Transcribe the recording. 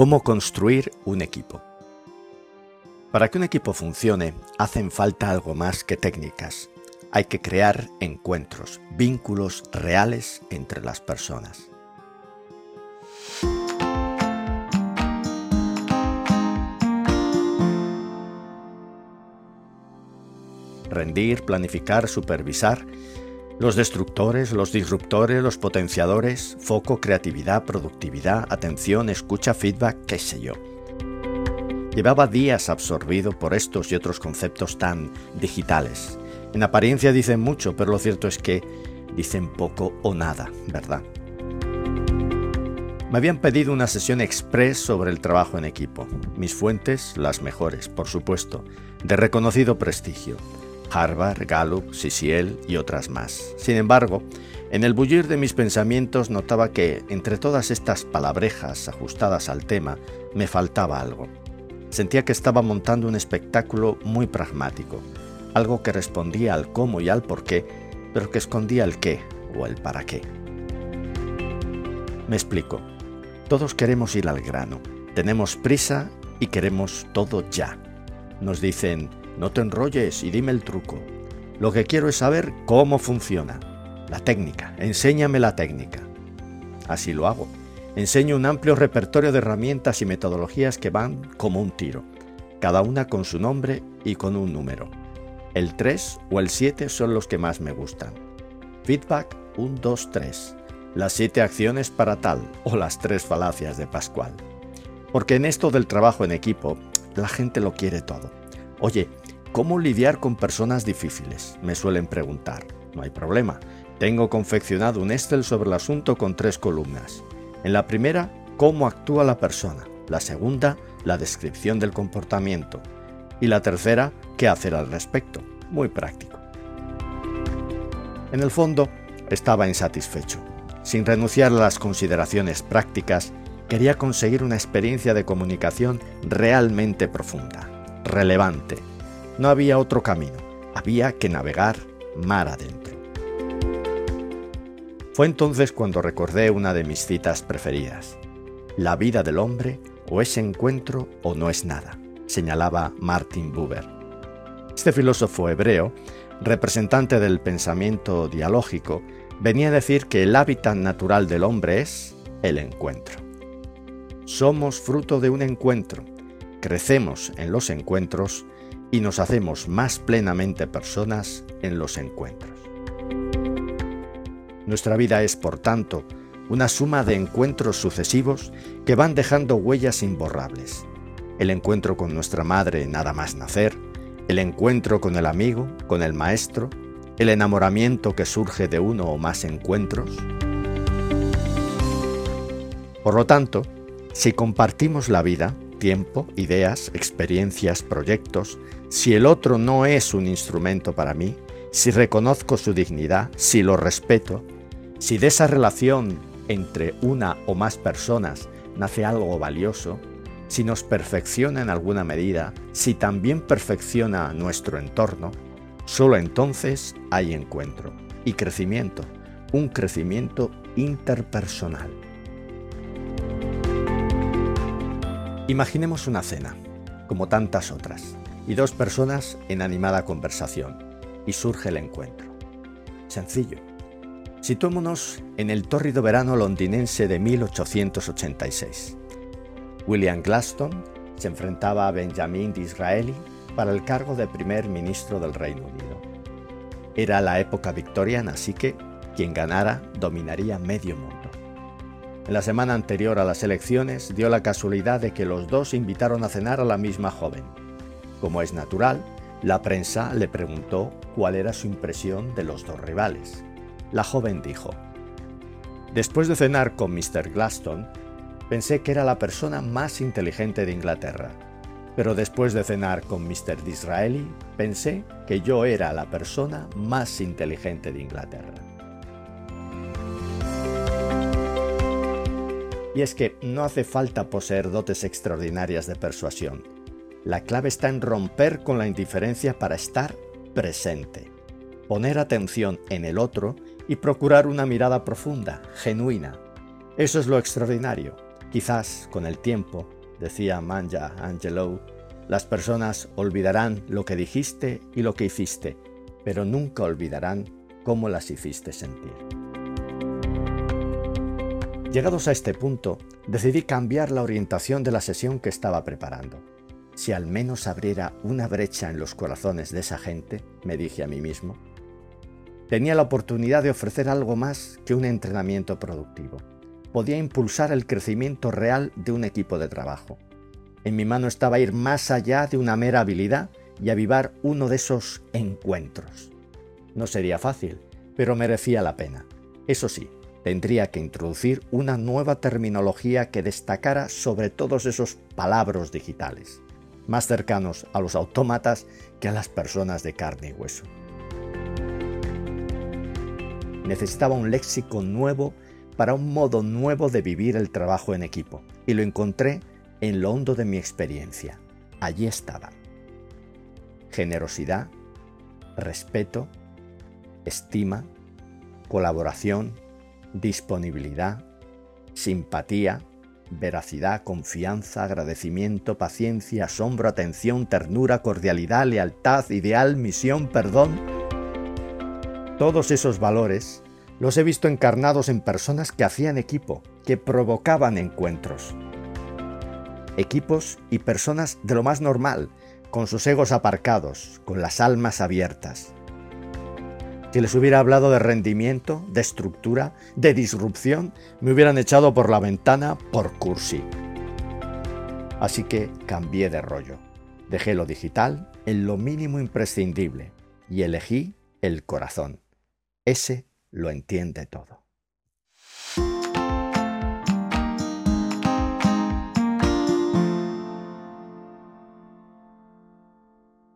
Cómo construir un equipo. Para que un equipo funcione, hacen falta algo más que técnicas. Hay que crear encuentros, vínculos reales entre las personas. Rendir, planificar, supervisar los destructores, los disruptores, los potenciadores, foco, creatividad, productividad, atención, escucha, feedback, qué sé yo. Llevaba días absorbido por estos y otros conceptos tan digitales. En apariencia dicen mucho, pero lo cierto es que dicen poco o nada, ¿verdad? Me habían pedido una sesión express sobre el trabajo en equipo. Mis fuentes, las mejores, por supuesto, de reconocido prestigio. Harvard, Gallup, CCL y otras más. Sin embargo, en el bullir de mis pensamientos notaba que, entre todas estas palabrejas ajustadas al tema, me faltaba algo. Sentía que estaba montando un espectáculo muy pragmático, algo que respondía al cómo y al por qué, pero que escondía el qué o el para qué. Me explico. Todos queremos ir al grano, tenemos prisa y queremos todo ya. Nos dicen, no te enrolles y dime el truco. Lo que quiero es saber cómo funciona. La técnica. Enséñame la técnica. Así lo hago. Enseño un amplio repertorio de herramientas y metodologías que van como un tiro, cada una con su nombre y con un número. El 3 o el 7 son los que más me gustan. Feedback 1, 2, 3. Las 7 acciones para tal o las 3 falacias de Pascual. Porque en esto del trabajo en equipo, la gente lo quiere todo. Oye, ¿Cómo lidiar con personas difíciles? Me suelen preguntar. No hay problema. Tengo confeccionado un Excel sobre el asunto con tres columnas. En la primera, cómo actúa la persona. La segunda, la descripción del comportamiento. Y la tercera, qué hacer al respecto. Muy práctico. En el fondo, estaba insatisfecho. Sin renunciar a las consideraciones prácticas, quería conseguir una experiencia de comunicación realmente profunda, relevante, no había otro camino, había que navegar mar adentro. Fue entonces cuando recordé una de mis citas preferidas. La vida del hombre o es encuentro o no es nada, señalaba Martin Buber. Este filósofo hebreo, representante del pensamiento dialógico, venía a decir que el hábitat natural del hombre es el encuentro. Somos fruto de un encuentro, crecemos en los encuentros y nos hacemos más plenamente personas en los encuentros. Nuestra vida es, por tanto, una suma de encuentros sucesivos que van dejando huellas imborrables. El encuentro con nuestra madre nada más nacer, el encuentro con el amigo, con el maestro, el enamoramiento que surge de uno o más encuentros. Por lo tanto, si compartimos la vida, tiempo, ideas, experiencias, proyectos, si el otro no es un instrumento para mí, si reconozco su dignidad, si lo respeto, si de esa relación entre una o más personas nace algo valioso, si nos perfecciona en alguna medida, si también perfecciona nuestro entorno, solo entonces hay encuentro y crecimiento, un crecimiento interpersonal. Imaginemos una cena, como tantas otras y dos personas en animada conversación, y surge el encuentro. Sencillo. Situémonos en el tórrido verano londinense de 1886. William Gladstone se enfrentaba a Benjamin Disraeli para el cargo de primer ministro del Reino Unido. Era la época victoriana, así que quien ganara dominaría medio mundo. En la semana anterior a las elecciones dio la casualidad de que los dos invitaron a cenar a la misma joven, como es natural, la prensa le preguntó cuál era su impresión de los dos rivales. La joven dijo, Después de cenar con Mr. Gladstone, pensé que era la persona más inteligente de Inglaterra, pero después de cenar con Mr. Disraeli, pensé que yo era la persona más inteligente de Inglaterra. Y es que no hace falta poseer dotes extraordinarias de persuasión la clave está en romper con la indiferencia para estar presente, poner atención en el otro y procurar una mirada profunda, genuina. Eso es lo extraordinario. Quizás con el tiempo, decía Manja Angelou, las personas olvidarán lo que dijiste y lo que hiciste, pero nunca olvidarán cómo las hiciste sentir. Llegados a este punto, decidí cambiar la orientación de la sesión que estaba preparando. Si al menos abriera una brecha en los corazones de esa gente, me dije a mí mismo, tenía la oportunidad de ofrecer algo más que un entrenamiento productivo. Podía impulsar el crecimiento real de un equipo de trabajo. En mi mano estaba ir más allá de una mera habilidad y avivar uno de esos encuentros. No sería fácil, pero merecía la pena. Eso sí, tendría que introducir una nueva terminología que destacara sobre todos esos palabras digitales, más cercanos a los autómatas que a las personas de carne y hueso. Necesitaba un léxico nuevo para un modo nuevo de vivir el trabajo en equipo, y lo encontré en lo hondo de mi experiencia. Allí estaban. Generosidad, respeto, estima, colaboración, disponibilidad, simpatía, veracidad, confianza, agradecimiento, paciencia, asombro, atención, ternura, cordialidad, lealtad, ideal, misión, perdón. Todos esos valores los he visto encarnados en personas que hacían equipo, que provocaban encuentros. Equipos y personas de lo más normal, con sus egos aparcados, con las almas abiertas. Si les hubiera hablado de rendimiento, de estructura, de disrupción, me hubieran echado por la ventana por cursi. Así que cambié de rollo. Dejé lo digital en lo mínimo imprescindible y elegí el corazón. Ese lo entiende todo.